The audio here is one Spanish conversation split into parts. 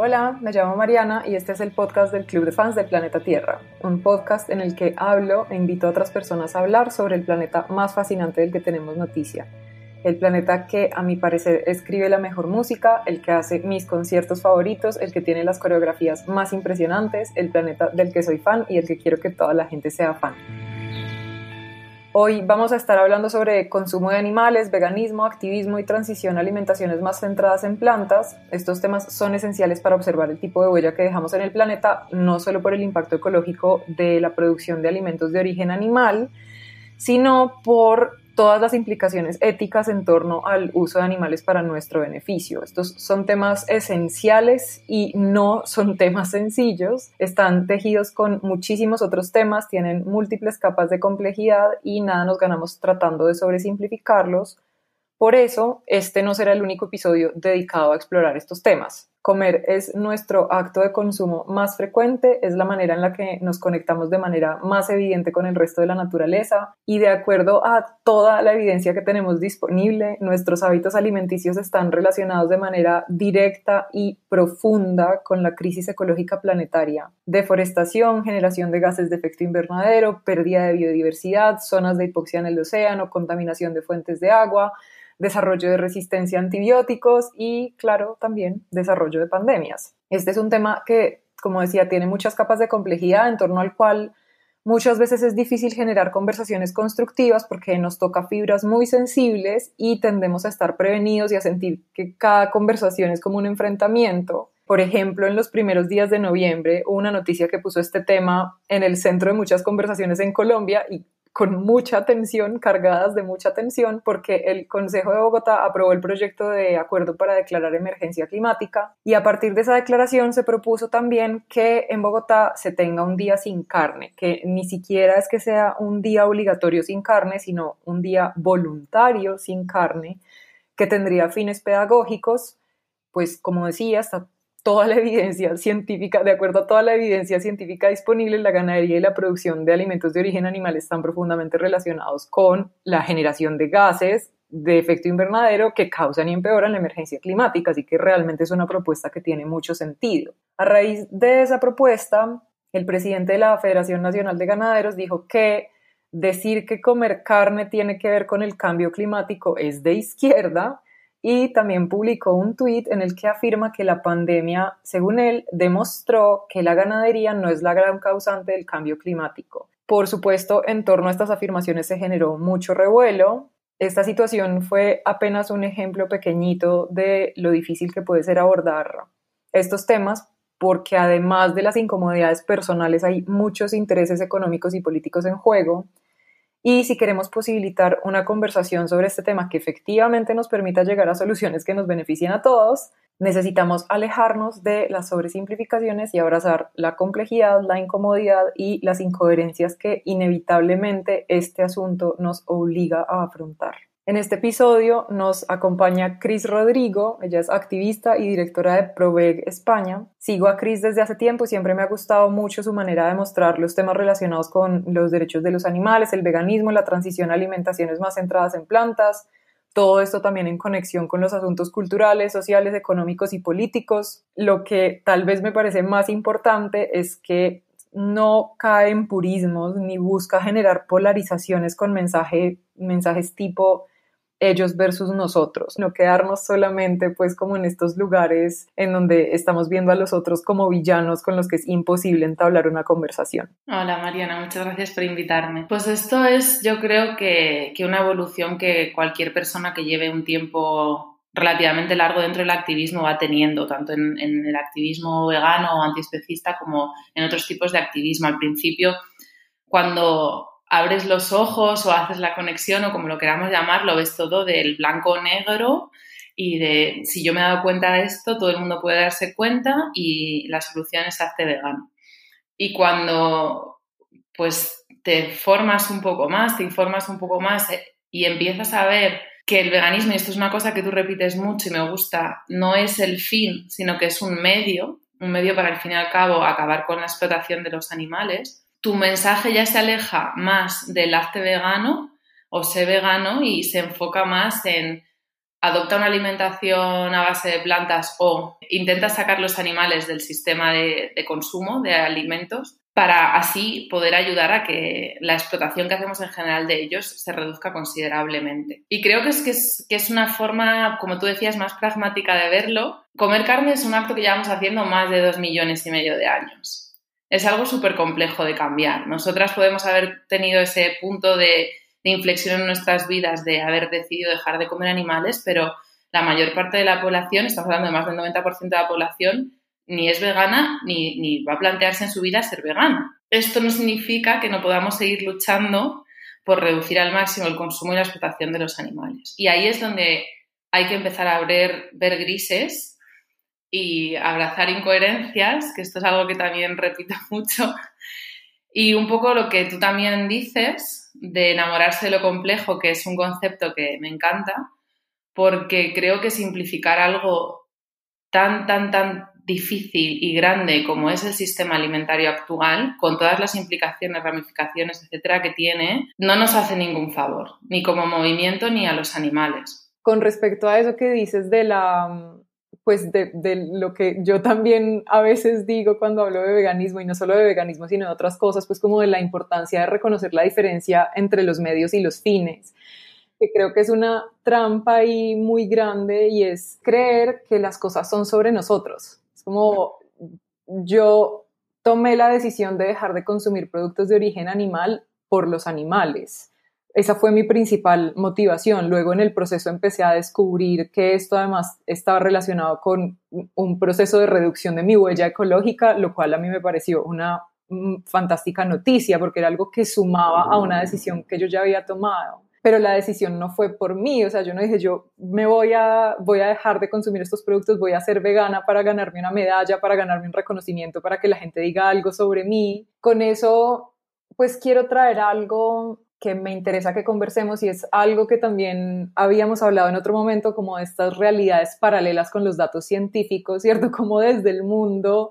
Hola, me llamo Mariana y este es el podcast del Club de Fans del Planeta Tierra, un podcast en el que hablo e invito a otras personas a hablar sobre el planeta más fascinante del que tenemos noticia. El planeta que a mi parecer escribe la mejor música, el que hace mis conciertos favoritos, el que tiene las coreografías más impresionantes, el planeta del que soy fan y el que quiero que toda la gente sea fan. Hoy vamos a estar hablando sobre consumo de animales, veganismo, activismo y transición a alimentaciones más centradas en plantas. Estos temas son esenciales para observar el tipo de huella que dejamos en el planeta, no solo por el impacto ecológico de la producción de alimentos de origen animal, sino por todas las implicaciones éticas en torno al uso de animales para nuestro beneficio. Estos son temas esenciales y no son temas sencillos. Están tejidos con muchísimos otros temas, tienen múltiples capas de complejidad y nada nos ganamos tratando de sobresimplificarlos. Por eso, este no será el único episodio dedicado a explorar estos temas. Comer es nuestro acto de consumo más frecuente, es la manera en la que nos conectamos de manera más evidente con el resto de la naturaleza y de acuerdo a toda la evidencia que tenemos disponible, nuestros hábitos alimenticios están relacionados de manera directa y profunda con la crisis ecológica planetaria. Deforestación, generación de gases de efecto invernadero, pérdida de biodiversidad, zonas de hipoxia en el océano, contaminación de fuentes de agua, desarrollo de resistencia a antibióticos y, claro, también desarrollo de pandemias. Este es un tema que, como decía, tiene muchas capas de complejidad en torno al cual muchas veces es difícil generar conversaciones constructivas porque nos toca fibras muy sensibles y tendemos a estar prevenidos y a sentir que cada conversación es como un enfrentamiento. Por ejemplo, en los primeros días de noviembre hubo una noticia que puso este tema en el centro de muchas conversaciones en Colombia y con mucha tensión, cargadas de mucha tensión, porque el Consejo de Bogotá aprobó el proyecto de acuerdo para declarar emergencia climática. Y a partir de esa declaración se propuso también que en Bogotá se tenga un día sin carne, que ni siquiera es que sea un día obligatorio sin carne, sino un día voluntario sin carne, que tendría fines pedagógicos, pues como decía, está toda la evidencia científica, de acuerdo a toda la evidencia científica disponible, la ganadería y la producción de alimentos de origen animal están profundamente relacionados con la generación de gases de efecto invernadero que causan y empeoran la emergencia climática, así que realmente es una propuesta que tiene mucho sentido. A raíz de esa propuesta, el presidente de la Federación Nacional de Ganaderos dijo que decir que comer carne tiene que ver con el cambio climático es de izquierda y también publicó un tuit en el que afirma que la pandemia, según él, demostró que la ganadería no es la gran causante del cambio climático. Por supuesto, en torno a estas afirmaciones se generó mucho revuelo. Esta situación fue apenas un ejemplo pequeñito de lo difícil que puede ser abordar estos temas porque además de las incomodidades personales hay muchos intereses económicos y políticos en juego y si queremos posibilitar una conversación sobre este tema que efectivamente nos permita llegar a soluciones que nos beneficien a todos, necesitamos alejarnos de las sobresimplificaciones y abrazar la complejidad, la incomodidad y las incoherencias que inevitablemente este asunto nos obliga a afrontar. En este episodio nos acompaña Cris Rodrigo, ella es activista y directora de Proveg España. Sigo a Cris desde hace tiempo y siempre me ha gustado mucho su manera de mostrar los temas relacionados con los derechos de los animales, el veganismo, la transición a alimentaciones más centradas en plantas, todo esto también en conexión con los asuntos culturales, sociales, económicos y políticos. Lo que tal vez me parece más importante es que no cae en purismos ni busca generar polarizaciones con mensaje, mensajes tipo ellos versus nosotros, no quedarnos solamente pues como en estos lugares en donde estamos viendo a los otros como villanos con los que es imposible entablar una conversación. Hola Mariana, muchas gracias por invitarme. Pues esto es yo creo que, que una evolución que cualquier persona que lleve un tiempo relativamente largo dentro del activismo va teniendo, tanto en, en el activismo vegano o antiespecista como en otros tipos de activismo. Al principio, cuando abres los ojos o haces la conexión o como lo queramos llamar, lo ves todo del blanco-negro y de si yo me he dado cuenta de esto, todo el mundo puede darse cuenta y la solución es hazte vegano. Y cuando pues te formas un poco más, te informas un poco más eh, y empiezas a ver que el veganismo, y esto es una cosa que tú repites mucho y me gusta, no es el fin, sino que es un medio, un medio para al fin y al cabo acabar con la explotación de los animales, tu mensaje ya se aleja más del arte vegano o sé vegano y se enfoca más en adopta una alimentación a base de plantas o intenta sacar los animales del sistema de, consumo de alimentos para así poder ayudar a que la explotación que hacemos en general de ellos se reduzca considerablemente. Y creo que es, que es, que es una forma, como tú decías, más pragmática de verlo. Comer carne es un acto que llevamos haciendo más de dos millones y medio de años. Es algo súper complejo de cambiar. Nosotras podemos haber tenido ese punto de inflexión en nuestras vidas de haber decidido dejar de comer animales, pero la mayor parte de la población, estamos hablando de más del 90% de la población, ni es vegana ni, ni va a plantearse en su vida ser vegana. Esto no significa que no podamos seguir luchando por reducir al máximo el consumo y la explotación de los animales. Y ahí es donde hay que empezar a ver, ver grises y abrazar incoherencias, que esto es algo que también repito mucho, y un poco lo que tú también dices de enamorarse de lo complejo, que es un concepto que me encanta, porque creo que simplificar algo tan, tan, tan difícil y grande como es el sistema alimentario actual, con todas las implicaciones, ramificaciones, etcétera, que tiene, no nos hace ningún favor, ni como movimiento ni a los animales. Con respecto a eso que dices de la pues de, lo que yo también a veces digo cuando hablo de veganismo, y no solo de veganismo, sino de otras cosas, pues como de la importancia de reconocer la diferencia entre los medios y los fines, que creo que es una trampa ahí muy grande y es creer que las cosas son sobre nosotros. Es como yo tomé la decisión de dejar de consumir productos de origen animal por los animales esa fue mi principal motivación. Luego en el proceso empecé a descubrir que esto además estaba relacionado con un proceso de reducción de mi huella ecológica, lo cual a mí me pareció una mm, fantástica noticia porque era algo que sumaba a una decisión que yo ya había tomado. Pero la decisión no fue por mí, o sea, yo no dije yo me voy a, voy a dejar de consumir estos productos, voy a ser vegana para ganarme una medalla, para ganarme un reconocimiento, para que la gente diga algo sobre mí. Con eso, pues quiero traer algo que me interesa que conversemos y es algo que también habíamos hablado en otro momento, como estas realidades paralelas con los datos científicos, ¿cierto? Como desde el mundo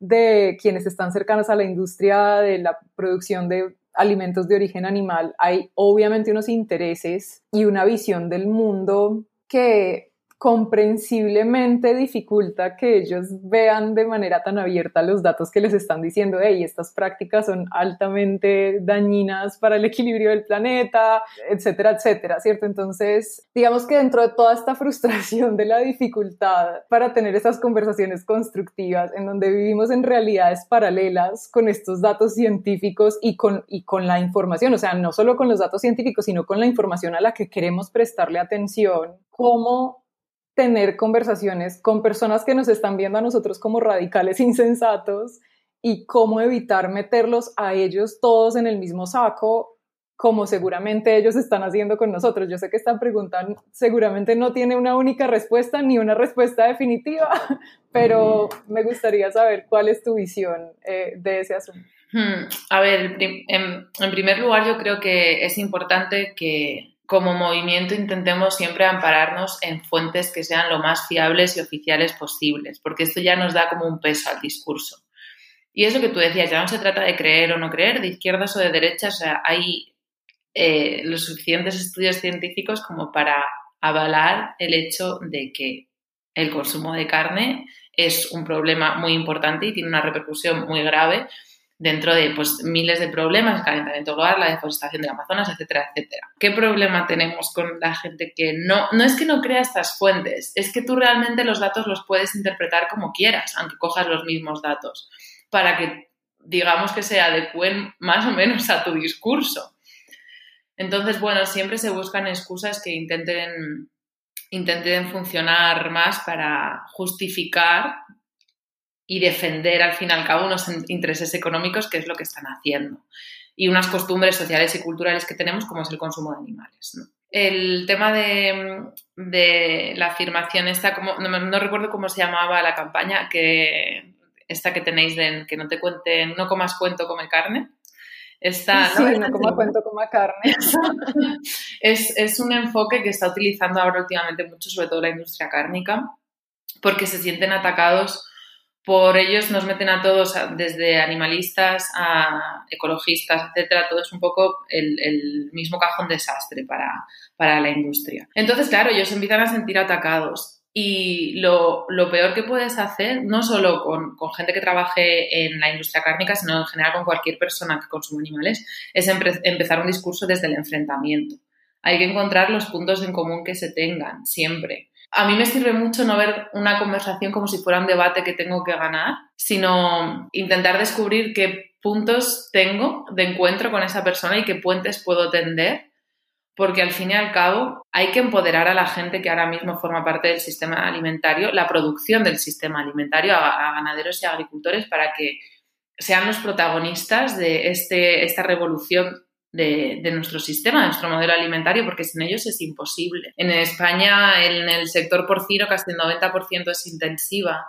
de quienes están cercanos a la industria de la producción de alimentos de origen animal, hay obviamente unos intereses y una visión del mundo que comprensiblemente dificulta que ellos vean de manera tan abierta los datos que les están diciendo, hey, estas prácticas son altamente dañinas para el equilibrio del planeta, etcétera, etcétera, ¿cierto? Entonces, digamos que dentro de toda esta frustración de la dificultad para tener estas conversaciones constructivas en donde vivimos en realidades paralelas con estos datos científicos y con, y con la información, o sea, no solo con los datos científicos, sino con la información a la que queremos prestarle atención, ¿cómo tener conversaciones con personas que nos están viendo a nosotros como radicales insensatos y cómo evitar meterlos a ellos todos en el mismo saco como seguramente ellos están haciendo con nosotros. Yo sé que esta pregunta seguramente no tiene una única respuesta ni una respuesta definitiva, pero me gustaría saber cuál es tu visión eh, de ese asunto. Hmm, a ver, en primer lugar yo creo que es importante que como movimiento intentemos siempre ampararnos en fuentes que sean lo más fiables y oficiales posibles, porque esto ya nos da como un peso al discurso. Y es lo que tú decías, ya no se trata de creer o no creer, de izquierdas o de derechas, hay eh, los suficientes estudios científicos como para avalar el hecho de que el consumo de carne es un problema muy importante y tiene una repercusión muy grave dentro de pues, miles de problemas, el calentamiento global, la deforestación del Amazonas, etcétera, etcétera. ¿Qué problema tenemos con la gente que no, no es que no crea estas fuentes, es que tú realmente los datos los puedes interpretar como quieras, aunque cojas los mismos datos, para que digamos que se adecuen más o menos a tu discurso. Entonces, bueno, siempre se buscan excusas que intenten, intenten funcionar más para justificar y defender al fin y al cabo unos intereses económicos, que es lo que están haciendo, y unas costumbres sociales y culturales que tenemos, como es el consumo de animales. El tema de, de, la afirmación esta, como, no, recuerdo cómo se llamaba la campaña, que esta que tenéis de que no te cuenten, no comas cuento, come carne. Esta, sí, no, coma cuento, coma carne. es, es un enfoque que está utilizando ahora últimamente mucho, sobre todo la industria cárnica, porque se sienten atacados por ellos nos meten a todos, desde animalistas a ecologistas, etcétera, todo es un poco el, mismo cajón desastre para, para, la industria. Entonces, claro, ellos empiezan a sentir atacados. Y lo, peor que puedes hacer, no solo con, gente que trabaje en la industria cárnica, sino en general con cualquier persona que consuma animales, es empezar un discurso desde el enfrentamiento. Hay que encontrar los puntos en común que se tengan, siempre a mí me sirve mucho no ver una conversación como si fuera un debate que tengo que ganar, sino intentar descubrir qué puntos tengo de encuentro con esa persona y qué puentes puedo tender, porque al fin y al cabo hay que empoderar a la gente que ahora mismo forma parte del sistema alimentario, la producción del sistema alimentario, a, ganaderos y agricultores, para que sean los protagonistas de este, esta revolución de, nuestro sistema, de nuestro modelo alimentario, porque sin ellos es imposible. En España, en el sector porcino, casi el 90% es intensiva.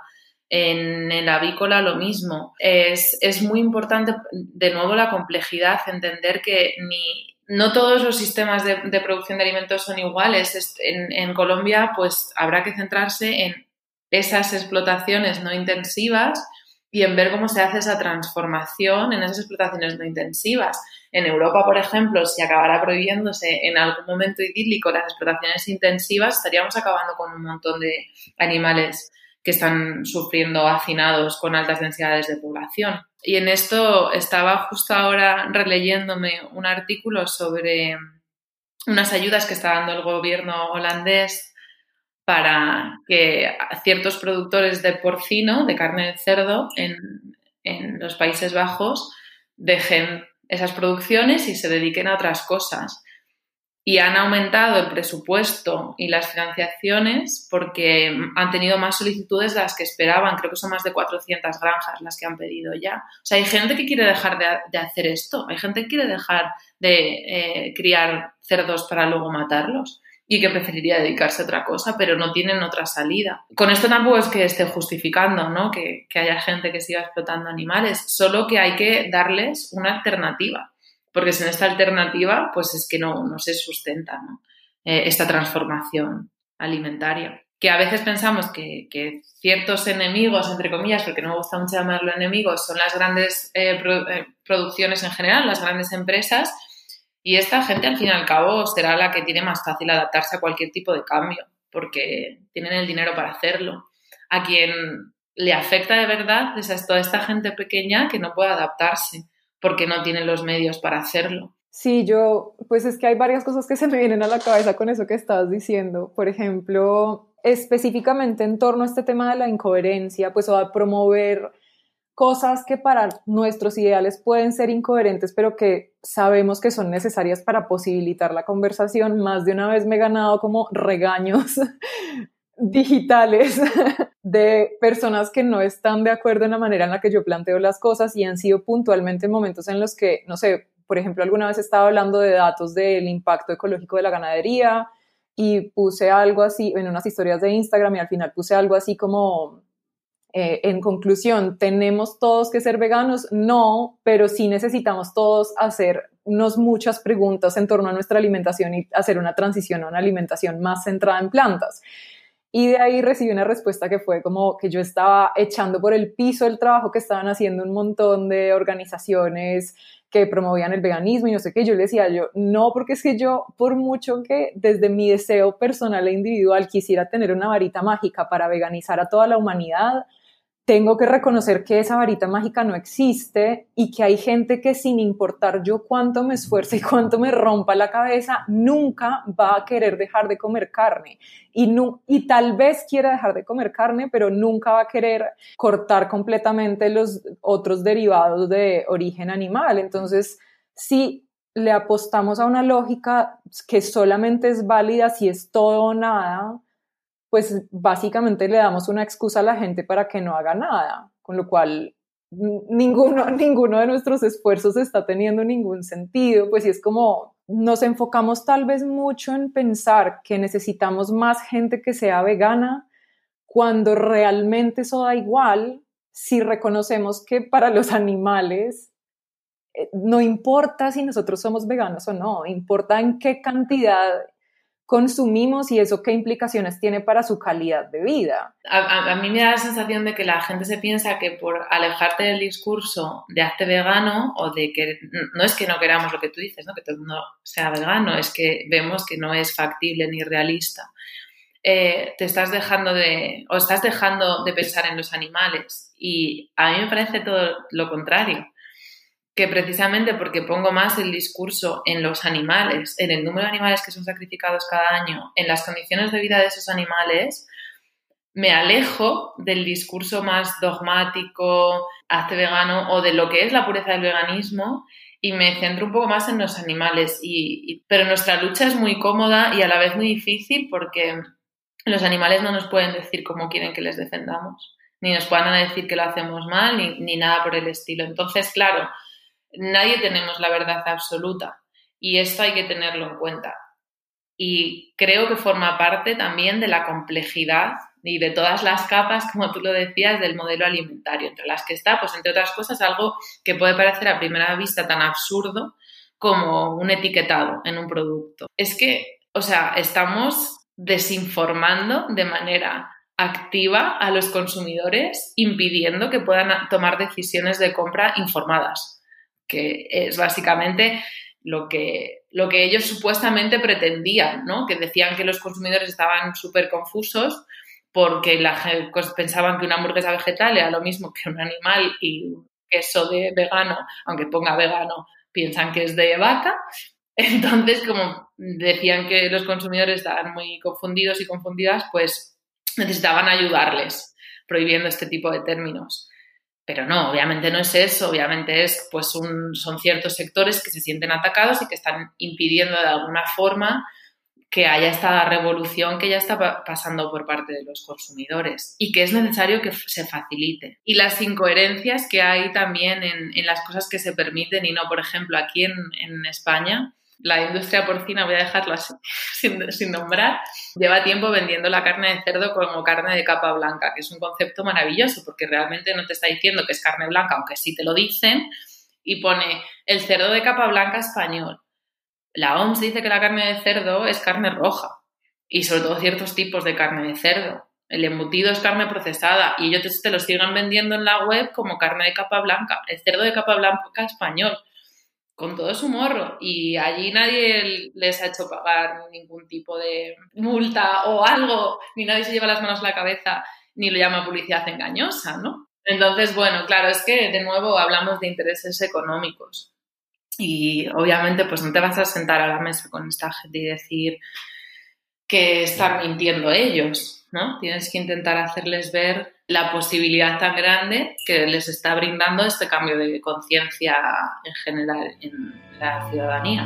En el avícola lo mismo. Es, muy importante, de nuevo, la complejidad, entender que ni, no todos los sistemas de, producción de alimentos son iguales. En, en, Colombia, pues habrá que centrarse en esas explotaciones no intensivas y en ver cómo se hace esa transformación en esas explotaciones no intensivas. En Europa, por ejemplo, si acabara prohibiéndose en algún momento idílico las explotaciones intensivas, estaríamos acabando con un montón de animales que están sufriendo hacinados con altas densidades de población. Y en esto estaba justo ahora releyéndome un artículo sobre unas ayudas que está dando el gobierno holandés para que ciertos productores de porcino, de carne de cerdo, en, los Países Bajos dejen esas producciones y se dediquen a otras cosas. Y han aumentado el presupuesto y las financiaciones porque han tenido más solicitudes de las que esperaban. Creo que son más de 400 granjas las que han pedido ya. O sea, hay gente que quiere dejar de, hacer esto. Hay gente que quiere dejar de eh, criar cerdos para luego matarlos y que preferiría dedicarse a otra cosa, pero no tienen otra salida. Con esto tampoco es que esté justificando ¿no? que, haya gente que siga explotando animales, solo que hay que darles una alternativa, porque sin esta alternativa, pues es que no, no se sustenta eh, esta transformación alimentaria. Que a veces pensamos que, ciertos enemigos, entre comillas, porque no me gusta mucho llamarlo enemigos, son las grandes eh, eh, producciones en general, las grandes empresas, y esta gente, al fin y al cabo, será la que tiene más fácil adaptarse a cualquier tipo de cambio, porque tienen el dinero para hacerlo. A quien le afecta de verdad es toda esta gente pequeña que no puede adaptarse, porque no tiene los medios para hacerlo. Sí, yo, pues es que hay varias cosas que se me vienen a la cabeza con eso que estabas diciendo. Por ejemplo, específicamente en torno a este tema de la incoherencia, pues o a promover cosas que para nuestros ideales pueden ser incoherentes, pero que sabemos que son necesarias para posibilitar la conversación. Más de una vez me he ganado como regaños digitales de personas que no están de acuerdo en la manera en la que yo planteo las cosas y han sido puntualmente momentos en los que, no sé, por ejemplo, alguna vez estaba hablando de datos del impacto ecológico de la ganadería y puse algo así en unas historias de Instagram y al final puse algo así como eh, en conclusión, ¿tenemos todos que ser veganos? No, pero sí necesitamos todos hacernos muchas preguntas en torno a nuestra alimentación y hacer una transición a una alimentación más centrada en plantas. Y de ahí recibí una respuesta que fue como que yo estaba echando por el piso el trabajo que estaban haciendo un montón de organizaciones que promovían el veganismo y no sé qué. Yo le decía yo, no, porque es que yo, por mucho que desde mi deseo personal e individual quisiera tener una varita mágica para veganizar a toda la humanidad, tengo que reconocer que esa varita mágica no existe y que hay gente que sin importar yo cuánto me esfuerce y cuánto me rompa la cabeza, nunca va a querer dejar de comer carne. Y, tal vez quiera dejar de comer carne, pero nunca va a querer cortar completamente los otros derivados de origen animal. Entonces, si le apostamos a una lógica que solamente es válida si es todo o nada, pues básicamente le damos una excusa a la gente para que no haga nada, con lo cual ninguno, ninguno de nuestros esfuerzos está teniendo ningún sentido, pues es como nos enfocamos tal vez mucho en pensar que necesitamos más gente que sea vegana, cuando realmente eso da igual si reconocemos que para los animales eh, no importa si nosotros somos veganos o no, importa en qué cantidad consumimos y eso qué implicaciones tiene para su calidad de vida. A, mí me da la sensación de que la gente se piensa que por alejarte del discurso de hazte vegano o de que no es que no queramos lo que tú dices, ¿no? que todo el mundo sea vegano, es que vemos que no es factible ni realista. Eh, te estás dejando de, o estás dejando de pensar en los animales. Y a mí me parece todo lo contrario que precisamente porque pongo más el discurso en los animales, en el número de animales que son sacrificados cada año, en las condiciones de vida de esos animales, me alejo del discurso más dogmático, hazte vegano o de lo que es la pureza del veganismo y me centro un poco más en los animales. Y, pero nuestra lucha es muy cómoda y a la vez muy difícil porque los animales no nos pueden decir cómo quieren que les defendamos, ni nos puedan decir que lo hacemos mal, ni, ni nada por el estilo. Entonces, claro, nadie tenemos la verdad absoluta y esto hay que tenerlo en cuenta. Y creo que forma parte también de la complejidad y de todas las capas, como tú lo decías, del modelo alimentario, entre las que está, pues entre otras cosas, algo que puede parecer a primera vista tan absurdo como un etiquetado en un producto. Es que, o sea, estamos desinformando de manera activa a los consumidores, impidiendo que puedan tomar decisiones de compra informadas que es básicamente lo que, lo que ellos supuestamente pretendían, ¿no? Que decían que los consumidores estaban súper confusos porque la, pensaban que una hamburguesa vegetal era lo mismo que un animal y queso de vegano, aunque ponga vegano, piensan que es de vaca. Entonces, como decían que los consumidores estaban muy confundidos y confundidas, pues necesitaban ayudarles prohibiendo este tipo de términos. Pero no, obviamente no es eso, obviamente es, pues son ciertos sectores que se sienten atacados y que están impidiendo de alguna forma que haya esta revolución que ya está pasando por parte de los consumidores y que es necesario que se facilite. Y las incoherencias que hay también en, en las cosas que se permiten y no, por ejemplo, aquí en, en España, la industria porcina, voy a dejarlo así, sin, nombrar, lleva tiempo vendiendo la carne de cerdo como carne de capa blanca, que es un concepto maravilloso porque realmente no te está diciendo que es carne blanca, aunque sí te lo dicen, y pone el cerdo de capa blanca español. La OMS dice que la carne de cerdo es carne roja y sobre todo ciertos tipos de carne de cerdo. El embutido es carne procesada y ellos te lo sigan vendiendo en la web como carne de capa blanca. El cerdo de capa blanca español con todo su morro y allí nadie les ha hecho pagar ningún tipo de multa o algo, ni nadie se lleva las manos a la cabeza ni lo llama publicidad engañosa, ¿no? Entonces, bueno, claro, es que de nuevo hablamos de intereses económicos y obviamente pues no te vas a sentar a la mesa con esta gente y decir que están mintiendo ellos, ¿no? Tienes que intentar hacerles ver la posibilidad tan grande que les está brindando este cambio de conciencia en general en la ciudadanía.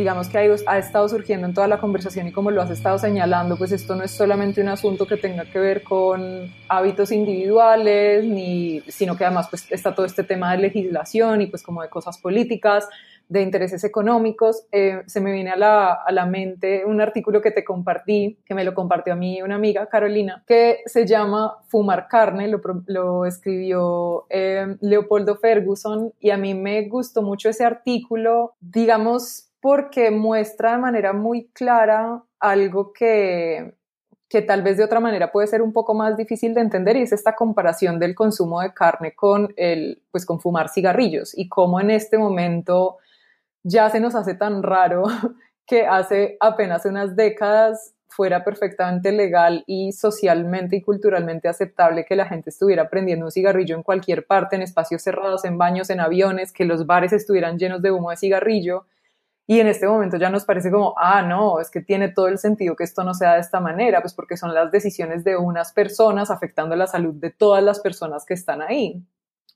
Digamos que ha, estado surgiendo en toda la conversación y como lo has estado señalando, pues esto no es solamente un asunto que tenga que ver con hábitos individuales, ni, sino que además pues está todo este tema de legislación y pues como de cosas políticas, de intereses económicos. Eh, se me viene a la, a la, mente un artículo que te compartí, que me lo compartió a mí una amiga, Carolina, que se llama Fumar carne, lo, lo escribió eh, Leopoldo Ferguson y a mí me gustó mucho ese artículo, digamos, porque muestra de manera muy clara algo que, que tal vez de otra manera puede ser un poco más difícil de entender y es esta comparación del consumo de carne con el pues con fumar cigarrillos y cómo en este momento ya se nos hace tan raro que hace apenas unas décadas fuera perfectamente legal y socialmente y culturalmente aceptable que la gente estuviera prendiendo un cigarrillo en cualquier parte, en espacios cerrados, en baños, en aviones, que los bares estuvieran llenos de humo de cigarrillo y en este momento ya nos parece como, ah, no, es que tiene todo el sentido que esto no sea de esta manera, pues porque son las decisiones de unas personas afectando la salud de todas las personas que están ahí.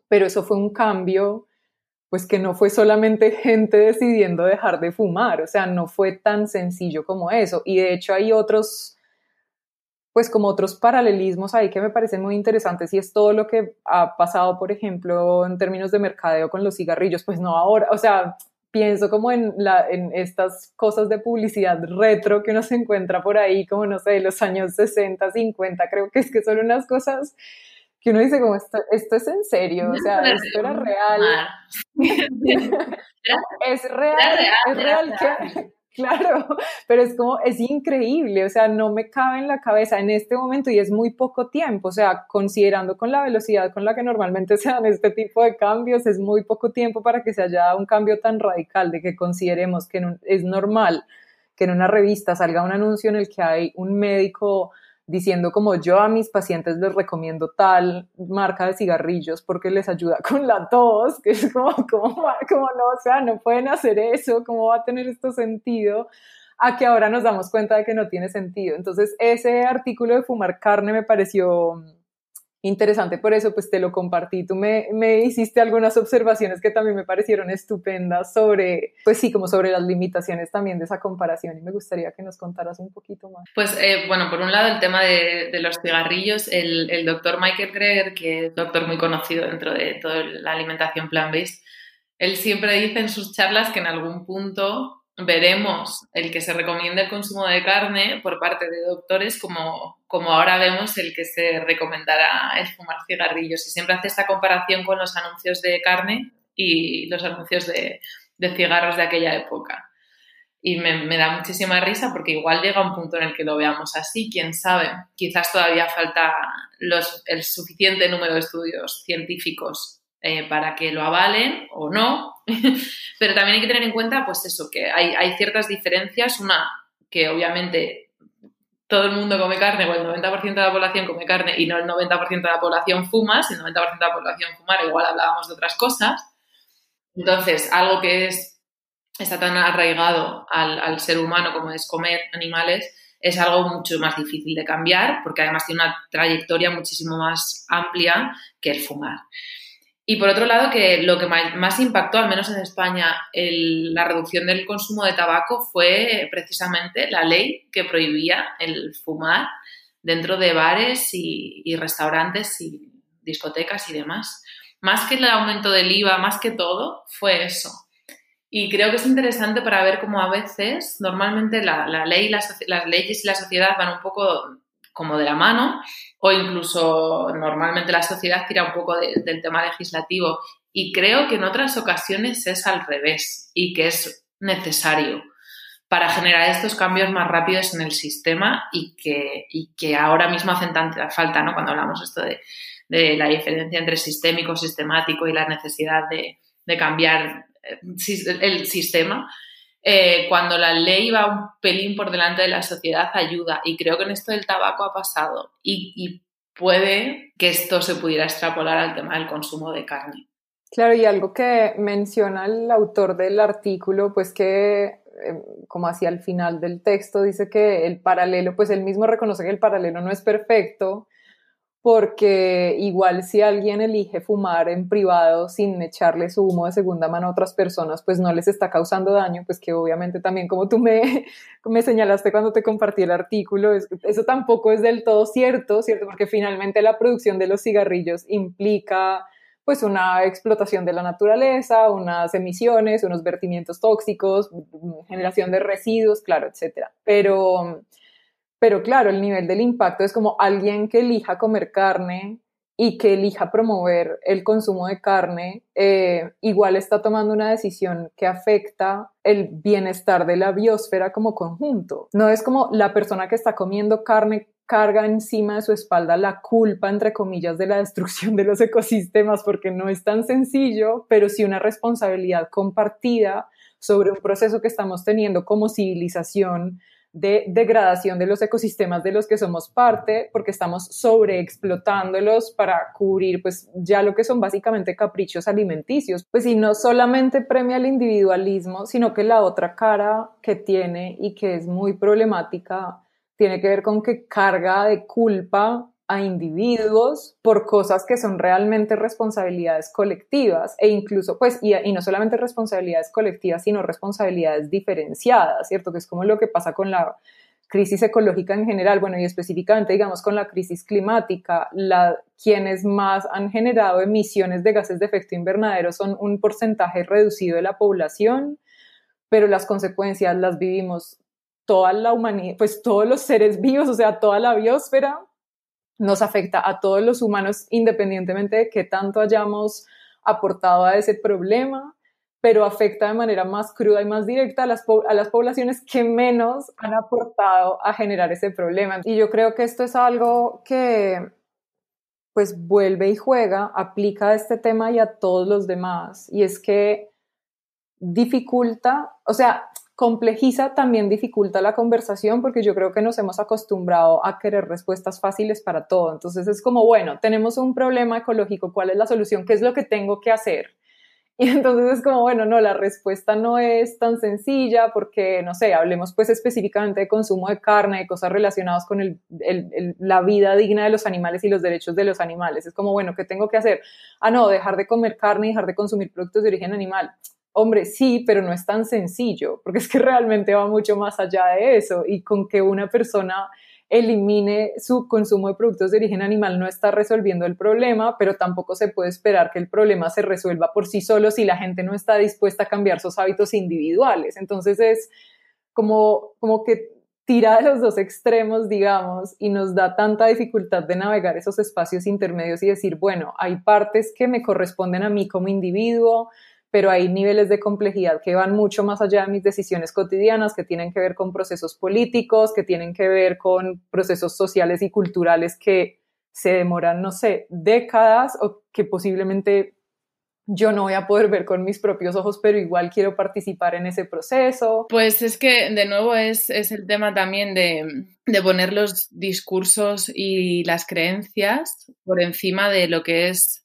Pero eso fue un cambio, pues que no fue solamente gente decidiendo dejar de fumar, o sea, no fue tan sencillo como eso. Y de hecho hay otros, pues como otros paralelismos ahí que me parecen muy interesantes y es todo lo que ha pasado, por ejemplo, en términos de mercadeo con los cigarrillos, pues no ahora, o sea, pienso como en, la, en estas cosas de publicidad retro que uno se encuentra por ahí, como no sé, los años 60, 50, creo que es que son unas cosas que uno dice como esto, esto es en serio, o sea, esto era real. es real, es real que, Claro, pero es como, es increíble, o sea, no me cabe en la cabeza en este momento y es muy poco tiempo, o sea, considerando con la velocidad con la que normalmente se dan este tipo de cambios, es muy poco tiempo para que se haya un cambio tan radical de que consideremos que es normal que en una revista salga un anuncio en el que hay un médico diciendo como yo a mis pacientes les recomiendo tal marca de cigarrillos porque les ayuda con la tos, que es como, como, como no, o sea, no pueden hacer eso, ¿cómo va a tener esto sentido? A que ahora nos damos cuenta de que no tiene sentido. Entonces, ese artículo de fumar carne me pareció interesante por eso, pues te lo compartí. Tú me, me, hiciste algunas observaciones que también me parecieron estupendas sobre, pues sí, como sobre las limitaciones también de esa comparación y me gustaría que nos contaras un poquito más. Pues eh, bueno, por un lado el tema de, de los cigarrillos, el, el, doctor Michael Greger, que es doctor muy conocido dentro de toda la alimentación plant-based, él siempre dice en sus charlas que en algún punto veremos el que se recomienda el consumo de carne por parte de doctores como, como ahora vemos el que se recomendará el fumar cigarrillos. Y siempre hace esta comparación con los anuncios de carne y los anuncios de, de cigarros de aquella época. Y me, me, da muchísima risa porque igual llega un punto en el que lo veamos así, quién sabe. Quizás todavía falta los, el suficiente número de estudios científicos eh, para que lo avalen o no, pero también hay que tener en cuenta, pues eso, que hay, ciertas diferencias, una que obviamente todo el mundo come carne o el 90% de la población come carne y no el 90% de la población fuma, si el 90% de la población fumara igual hablábamos de otras cosas. Entonces, algo que es, está tan arraigado al, al ser humano como es comer animales, es algo mucho más difícil de cambiar porque además tiene una trayectoria muchísimo más amplia que el fumar. Y por otro lado, que lo que más impactó, al menos en España, la reducción del consumo de tabaco fue precisamente la ley que prohibía el fumar dentro de bares y, restaurantes y discotecas y demás. Más que el aumento del IVA, más que todo, fue eso. Y creo que es interesante para ver cómo a veces, normalmente la, ley, las, las leyes y la sociedad van un poco como de la mano o incluso normalmente la sociedad tira un poco del tema legislativo y creo que en otras ocasiones es al revés y que es necesario para generar estos cambios más rápidos en el sistema y que, que ahora mismo hacen tanta falta, ¿no? Cuando hablamos esto de, la diferencia entre sistémico, sistemático y la necesidad de, de cambiar eh, el sistema, eh, cuando la ley va un pelín por delante de la sociedad ayuda. Y creo que en esto del tabaco ha pasado. Y, puede que esto se pudiera extrapolar al tema del consumo de carne. Claro, y algo que menciona el autor del artículo, pues que eh, como hacia el final del texto dice que el paralelo, pues él mismo reconoce que el paralelo no es perfecto, porque igual si alguien elige fumar en privado sin echarle su humo de segunda mano a otras personas, pues no les está causando daño, pues que obviamente también como tú me, me señalaste cuando te compartí el artículo, eso tampoco es del todo cierto, ¿cierto? Porque finalmente la producción de los cigarrillos implica pues una explotación de la naturaleza, unas emisiones, unos vertimientos tóxicos, generación de residuos, claro, etcétera. Pero pero claro, el nivel del impacto es como alguien que elija comer carne y que elija promover el consumo de carne, eh, igual está tomando una decisión que afecta el bienestar de la biosfera como conjunto. No es como la persona que está comiendo carne carga encima de su espalda la culpa, entre comillas, de la destrucción de los ecosistemas, porque no es tan sencillo, pero sí una responsabilidad compartida sobre un proceso que estamos teniendo como civilización de degradación de los ecosistemas de los que somos parte, porque estamos sobreexplotándolos para cubrir pues ya lo que son básicamente caprichos alimenticios. Pues y no solamente premia el individualismo, sino que la otra cara que tiene y que es muy problemática tiene que ver con que carga de culpa a individuos por cosas que son realmente responsabilidades colectivas e incluso, pues, y, y, no solamente responsabilidades colectivas, sino responsabilidades diferenciadas, ¿cierto? Que es como lo que pasa con la crisis ecológica en general, bueno, y específicamente, digamos, con la crisis climática, la, quienes más han generado emisiones de gases de efecto invernadero son un porcentaje reducido de la población, pero las consecuencias las vivimos toda la humanidad, pues todos los seres vivos, o sea, toda la biosfera nos afecta a todos los humanos independientemente de qué tanto hayamos aportado a ese problema, pero afecta de manera más cruda y más directa a las, a las poblaciones que menos han aportado a generar ese problema. Y yo creo que esto es algo que pues vuelve y juega, aplica a este tema y a todos los demás. Y es que dificulta, o sea, complejiza, también dificulta la conversación porque yo creo que nos hemos acostumbrado a querer respuestas fáciles para todo. Entonces es como, bueno, tenemos un problema ecológico, ¿cuál es la solución? ¿Qué es lo que tengo que hacer? Y entonces es como, bueno, no, la respuesta no es tan sencilla porque, no sé, hablemos pues específicamente de consumo de carne, de cosas relacionadas con la vida digna de los animales y los derechos de los animales. Es como, bueno, ¿qué tengo que hacer? Ah, no, dejar de comer carne y dejar de consumir productos de origen animal. Hombre, sí, pero no es tan sencillo, porque es que realmente va mucho más allá de eso y con que una persona elimine su consumo de productos de origen animal no está resolviendo el problema, pero tampoco se puede esperar que el problema se resuelva por sí solo si la gente no está dispuesta a cambiar sus hábitos individuales. Entonces es como, como que tira de los dos extremos, digamos, y nos da tanta dificultad de navegar esos espacios intermedios y decir, bueno, hay partes que me corresponden a mí como individuo, pero hay niveles de complejidad que van mucho más allá de mis decisiones cotidianas, que tienen que ver con procesos políticos, que tienen que ver con procesos sociales y culturales que se demoran, no sé, décadas o que posiblemente yo no voy a poder ver con mis propios ojos, pero igual quiero participar en ese proceso. Pues es que, de nuevo, es, el tema también de, de, poner los discursos y las creencias por encima de lo que es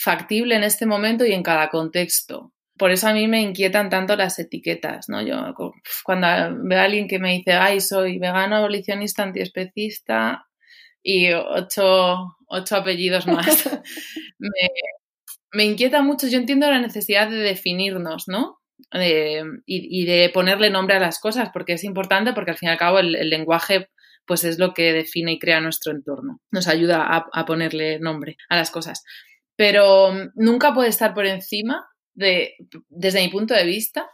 factible en este momento y en cada contexto. Por eso a mí me inquietan tanto las etiquetas, ¿no? Yo cuando veo a alguien que me dice, ay, soy vegano, abolicionista, antiespecista y ocho, ocho apellidos más, me, inquieta mucho. Yo entiendo la necesidad de definirnos, ¿no? y, de ponerle nombre a las cosas, porque es importante, porque al fin y al cabo el, lenguaje pues es lo que define y crea nuestro entorno. Nos ayuda a, a ponerle nombre a las cosas pero mm, nunca puede estar por encima de, desde mi punto de vista,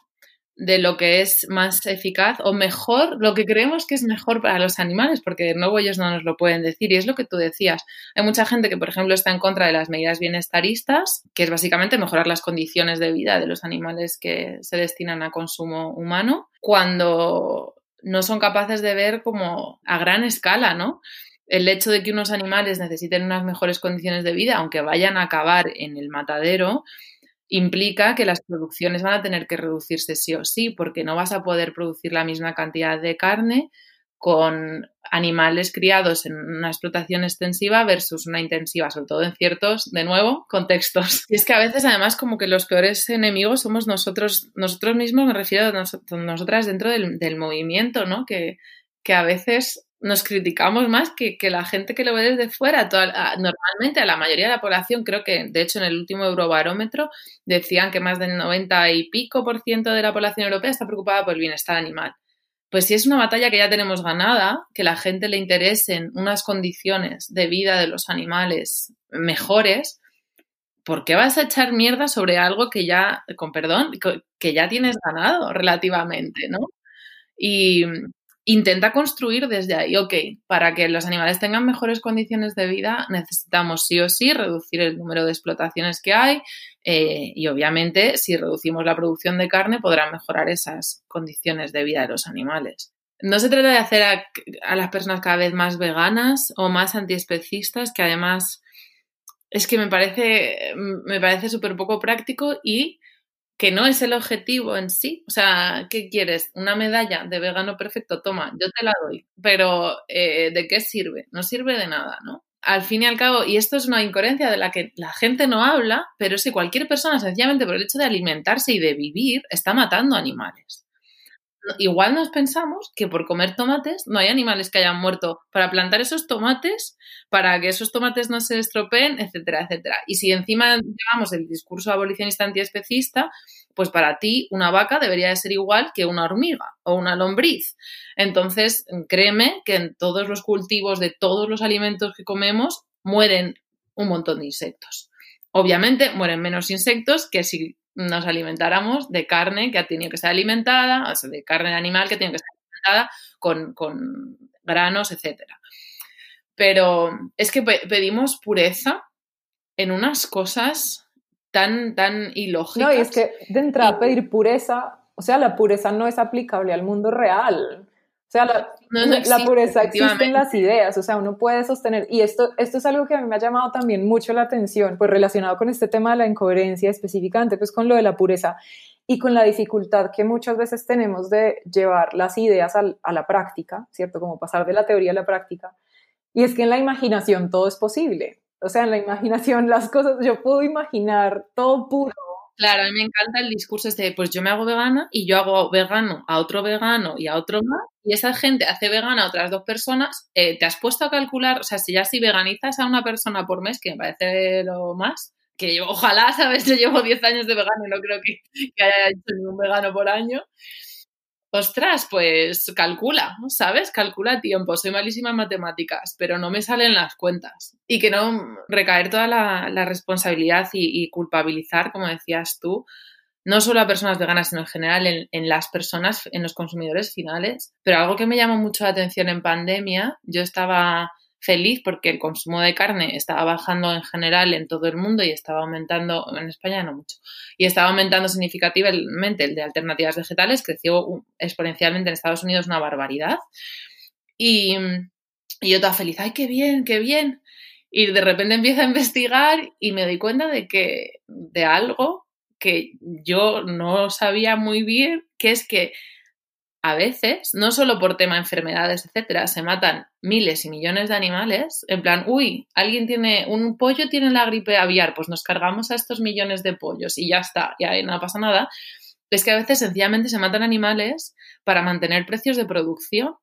de lo que es más eficaz o mejor, lo que creemos que es mejor para los animales, porque de nuevo ellos no nos lo pueden decir. Y es lo que tú decías. Hay mucha gente que, por ejemplo, está en contra de las medidas bienestaristas, que es básicamente mejorar las condiciones de vida de los animales que se destinan a consumo humano, cuando no son capaces de ver como a gran escala, ¿no? El hecho de que unos animales necesiten unas mejores condiciones de vida, aunque vayan a acabar en el matadero, implica que las producciones van a tener que reducirse sí o sí, porque no vas a poder producir la misma cantidad de carne con animales criados en una explotación extensiva versus una intensiva, sobre todo en ciertos, de nuevo, contextos. Y es que a veces además como que los peores enemigos somos nosotros, nosotros mismos, me refiero a nosotras dentro del, del movimiento, ¿no? Que, que a veces nos criticamos más que, la gente que lo ve desde fuera. normalmente a la mayoría de la población, creo que de hecho en el último eurobarómetro decían que más del 90 y pico por ciento de la población europea está preocupada por el bienestar animal. Pues si es una batalla que ya tenemos ganada, que la gente le interesen unas condiciones de vida de los animales mejores, ¿por qué vas a echar mierda sobre algo que ya, con perdón, que ya tienes ganado relativamente, ¿no? Y, intenta construir desde ahí, ok, para que los animales tengan mejores condiciones de vida necesitamos sí o sí reducir el número de explotaciones que hay eh, y obviamente si reducimos la producción de carne podrán mejorar esas condiciones de vida de los animales. No se trata de hacer a, a las personas cada vez más veganas o más antiespecistas, que además es que me parece, me parece súper poco práctico y que no es el objetivo en sí. O sea, ¿qué quieres? ¿Una medalla de vegano perfecto? Toma, yo te la doy. Pero eh, ¿de qué sirve? No sirve de nada, ¿no? Al fin y al cabo, y esto es una incoherencia de la que la gente no habla, pero si cualquier persona, sencillamente por el hecho de alimentarse y de vivir, está matando animales igual nos pensamos que por comer tomates no hay animales que hayan muerto para plantar esos tomates, para que esos tomates no se estropeen, etcétera, etcétera. Y si encima llevamos el discurso abolicionista antiespecista, pues para ti una vaca debería de ser igual que una hormiga o una lombriz. Entonces, créeme que en todos los cultivos de todos los alimentos que comemos mueren un montón de insectos. Obviamente mueren menos insectos que si nos alimentáramos de carne que ha tenido que ser alimentada, o sea, de carne de animal que tiene que ser alimentada con, con granos, etcétera. Pero es que pedimos pureza en unas cosas tan, tan ilógicas. No, y es que de entrada pedir pureza, o sea, la pureza no es aplicable al mundo real. O sea, la, la pureza existe en las ideas, o sea, uno puede sostener, y esto, esto es algo que a mí me ha llamado también mucho la atención, pues relacionado con este tema de la incoherencia, específicamente pues con lo de la pureza y con la dificultad que muchas veces tenemos de llevar las ideas a la práctica, ¿cierto? Como pasar de la teoría a la práctica. Y es que en la imaginación todo es posible. O sea, en la imaginación las cosas, yo puedo imaginar todo puro. Claro, a mí me encanta el discurso este de, pues yo me hago vegana y yo hago vegano a otro vegano y a otro más, y esa gente hace vegana a otras dos personas, eh, ¿te has puesto a calcular, o sea, si ya si veganizas a una persona por mes, que me parece lo más, que yo, ojalá, ¿sabes? Yo llevo 10 años de vegano y no creo que, haya hecho ningún vegano por año, ostras, pues calcula, ¿sabes? Calcula tiempo. Soy malísima en matemáticas, pero no me salen las cuentas. Y que no recaer toda la, responsabilidad y, culpabilizar, como decías tú, no solo a personas veganas, sino en general en, las personas, en los consumidores finales. Pero algo que me llamó mucho la atención en pandemia, yo estaba feliz porque el consumo de carne estaba bajando en general en todo el mundo y estaba aumentando, en España no mucho, y estaba aumentando significativamente el de alternativas vegetales, creció exponencialmente en Estados Unidos una barbaridad. Y, y yo estaba feliz, ay, qué bien, qué bien. Y de repente empiezo a investigar y me doy cuenta de que, de algo que yo no sabía muy bien, que es que a veces, no solo por tema de enfermedades, etcétera, se matan miles y millones de animales, en plan, uy, alguien tiene, un pollo tiene la gripe aviar, pues nos cargamos a estos millones de pollos y ya está, ya no pasa nada. Es que a veces sencillamente se matan animales para mantener precios de producción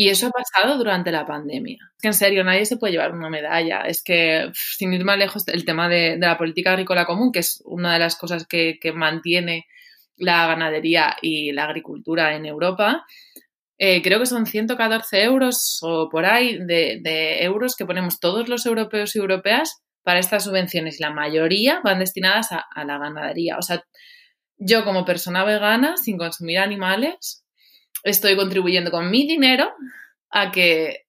y eso ha pasado durante la pandemia. Es que en serio, nadie se puede llevar una medalla. Es que, sin ir más lejos, el tema de, la política agrícola común, que es una de las cosas que, mantiene la ganadería y la agricultura en Europa. Eh, creo que son 114 euros o por ahí de, euros que ponemos todos los europeos y europeas para estas subvenciones. La mayoría van destinadas a, la ganadería. O sea, yo como persona vegana, sin consumir animales, estoy contribuyendo con mi dinero a que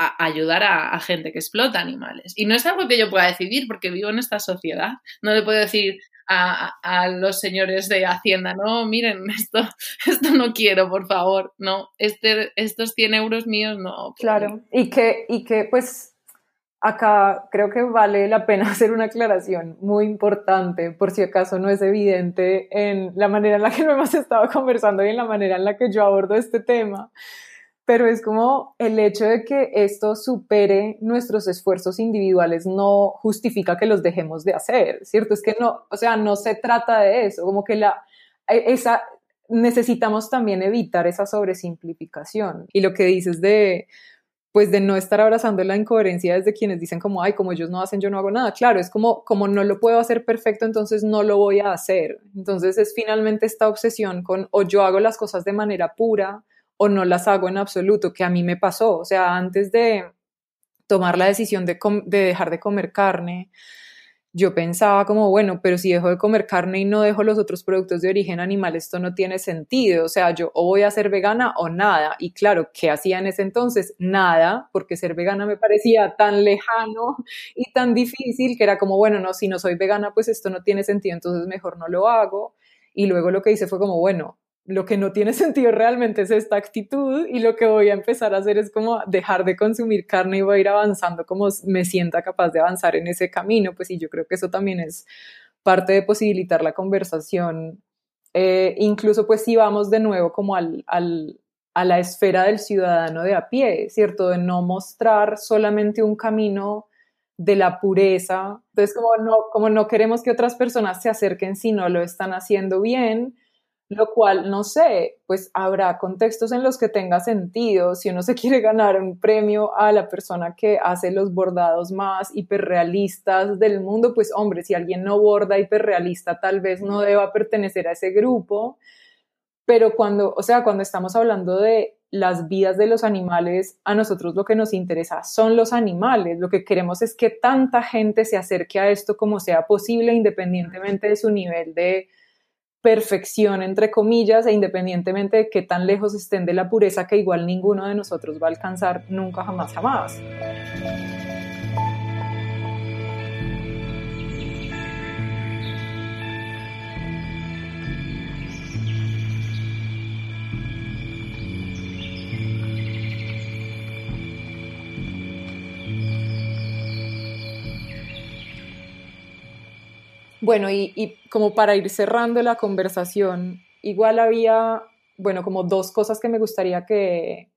a ayudar a, a, gente que explota animales. Y no es algo que yo pueda decidir porque vivo en esta sociedad. No le puedo decir, a, los señores de Hacienda, no, miren, esto, esto no quiero, por favor, no, este, estos 100 euros míos no. Claro, y que, y que pues acá creo que vale la pena hacer una aclaración muy importante, por si acaso no es evidente en la manera en la que lo hemos estado conversando y en la manera en la que yo abordo este tema pero es como el hecho de que esto supere nuestros esfuerzos individuales no justifica que los dejemos de hacer, ¿cierto? Es que no, o sea, no se trata de eso, como que la, e, esa, necesitamos también evitar esa sobresimplificación. Y lo que dices de, pues de no estar abrazando la incoherencia desde quienes dicen como, ay, como ellos no hacen, yo no hago nada. Claro, es como, como no lo puedo hacer perfecto, entonces no lo voy a hacer. Entonces es finalmente esta obsesión con, o yo hago las cosas de manera pura, o no las hago en absoluto, que a mí me pasó. O sea, antes de tomar la decisión de, dejar de comer carne, yo pensaba como, bueno, pero si dejo de comer carne y no dejo los otros productos de origen animal, esto no tiene sentido. O sea, yo o voy a ser vegana o nada. Y claro, ¿qué hacía en ese entonces? Nada, porque ser vegana me parecía tan lejano y tan difícil que era como, bueno, no, si no soy vegana, pues esto no tiene sentido, entonces mejor no lo hago. Y luego lo que hice fue como, bueno, lo que no tiene sentido realmente es esta actitud y lo que voy a empezar a hacer es como dejar de consumir carne y voy a ir avanzando como me sienta capaz de avanzar en ese camino, pues y yo creo que eso también es parte de posibilitar la conversación, eh, incluso pues si vamos de nuevo como al, al, a la esfera del ciudadano de a pie, ¿cierto? De no mostrar solamente un camino de la pureza, entonces como no, como no queremos que otras personas se acerquen si no lo están haciendo bien, lo cual, no sé, pues habrá contextos en los que tenga sentido. Si uno se quiere ganar un premio a la persona que hace los bordados más hiperrealistas del mundo, pues hombre, si alguien no borda hiperrealista, tal vez no deba pertenecer a ese grupo. Pero cuando, o sea, cuando estamos hablando de las vidas de los animales, a nosotros lo que nos interesa son los animales. Lo que queremos es que tanta gente se acerque a esto como sea posible, independientemente de su nivel de perfección, entre comillas, e independientemente de qué tan lejos estén de la pureza que igual ninguno de nosotros va a alcanzar nunca, jamás, jamás. Bueno, y, como para ir cerrando la conversación, igual había, bueno, como dos cosas que me gustaría que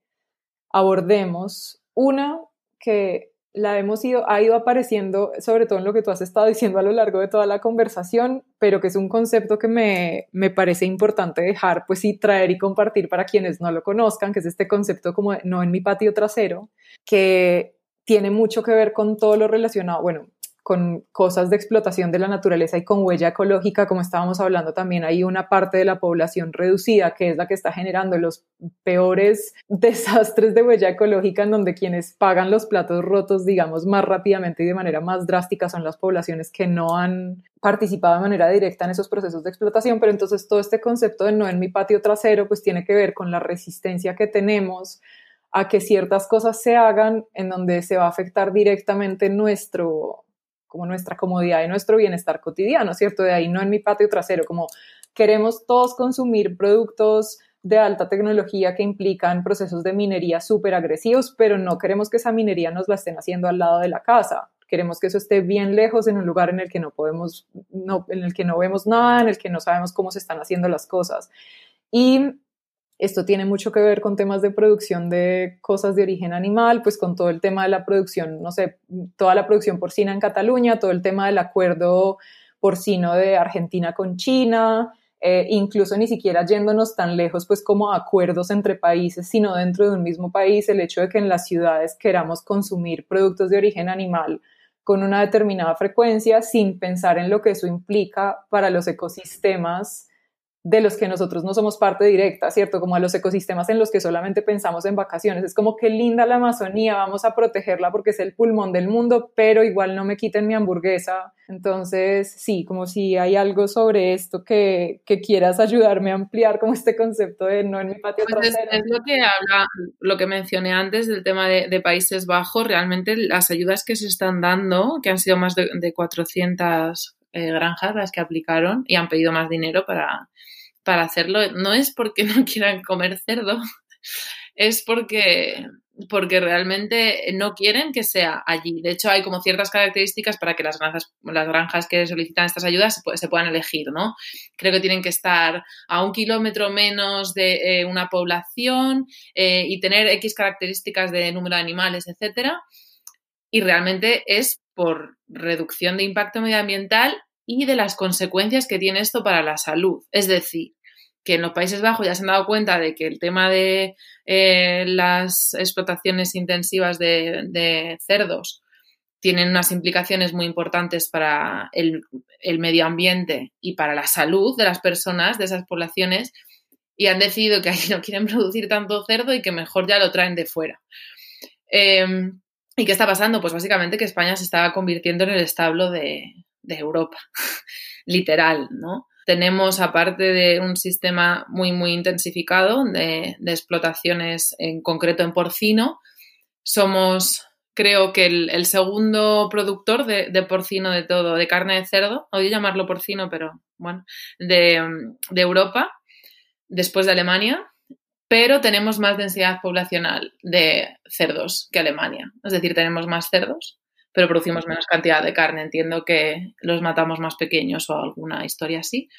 abordemos. Una, que la hemos ido, ha ido apareciendo, sobre todo en lo que tú has estado diciendo a lo largo de toda la conversación, pero que es un concepto que me, me parece importante dejar, pues sí, traer y compartir para quienes no lo conozcan, que es este concepto como no en mi patio trasero, que tiene mucho que ver con todo lo relacionado, bueno, con cosas de explotación de la naturaleza y con huella ecológica, como estábamos hablando también, hay una parte de la población reducida que es la que está generando los peores desastres de huella ecológica en donde quienes pagan los platos rotos, digamos, más rápidamente y de manera más drástica son las poblaciones que no han participado de manera directa en esos procesos de explotación, pero entonces todo este concepto de no en mi patio trasero pues tiene que ver con la resistencia que tenemos a que ciertas cosas se hagan en donde se va a afectar directamente nuestro como nuestra comodidad y nuestro bienestar cotidiano, ¿cierto? De ahí no en mi patio trasero, como queremos todos consumir productos de alta tecnología que implican procesos de minería súper agresivos, pero no queremos que esa minería nos la estén haciendo al lado de la casa. Queremos que eso esté bien lejos en un lugar en el que no podemos, no, en el que no vemos nada, en el que no sabemos cómo se están haciendo las cosas. Y esto tiene mucho que ver con temas de producción de cosas de origen animal, pues con todo el tema de la producción, no sé, toda la producción porcina en Cataluña, todo el tema del acuerdo porcino de Argentina con China, eh, incluso ni siquiera yéndonos tan lejos, pues como acuerdos entre países, sino dentro de un mismo país, el hecho de que en las ciudades queramos consumir productos de origen animal con una determinada frecuencia sin pensar en lo que eso implica para los ecosistemas de los que nosotros no somos parte directa, ¿cierto? Como a los ecosistemas en los que solamente pensamos en vacaciones. Es como que linda la Amazonía, vamos a protegerla porque es el pulmón del mundo, pero igual no me quiten mi hamburguesa. Entonces, sí, como si hay algo sobre esto que, que quieras ayudarme a ampliar como este concepto de no en mi patio pues trasero. Es, lo que habla, lo que mencioné antes del tema de, Países Bajos, realmente las ayudas que se están dando, que han sido más de, de 400 eh, granjas las que aplicaron y han pedido más dinero para, para hacerlo. No es porque no quieran comer cerdo, es porque, porque realmente no quieren que sea allí. De hecho, hay como ciertas características para que las granjas, las granjas que solicitan estas ayudas se, puedan elegir, ¿no? Creo que tienen que estar a un kilómetro menos de eh, una población eh, y tener X características de número de animales, etcétera. Y realmente es por reducción de impacto medioambiental y de las consecuencias que tiene esto para la salud. Es decir, que en los Países Bajos ya se han dado cuenta de que el tema de eh, las explotaciones intensivas de, cerdos tienen unas implicaciones muy importantes para el, medio ambiente y para la salud de las personas de esas poblaciones y han decidido que ahí no quieren producir tanto cerdo y que mejor ya lo traen de fuera. Em, ¿Y qué está pasando? Pues básicamente que España se está convirtiendo en el establo de, Europa, literal, ¿no? Tenemos, aparte de un sistema muy, muy intensificado de, explotaciones, en concreto en porcino, somos, creo que el, segundo productor de, porcino de todo, de carne de cerdo, odio llamarlo porcino, pero bueno, de, de Europa, después de Alemania, pero tenemos más densidad poblacional de cerdos que Alemania. Es decir, tenemos más cerdos, pero producimos menos cantidad de carne. Entiendo que los matamos más pequeños o alguna historia así.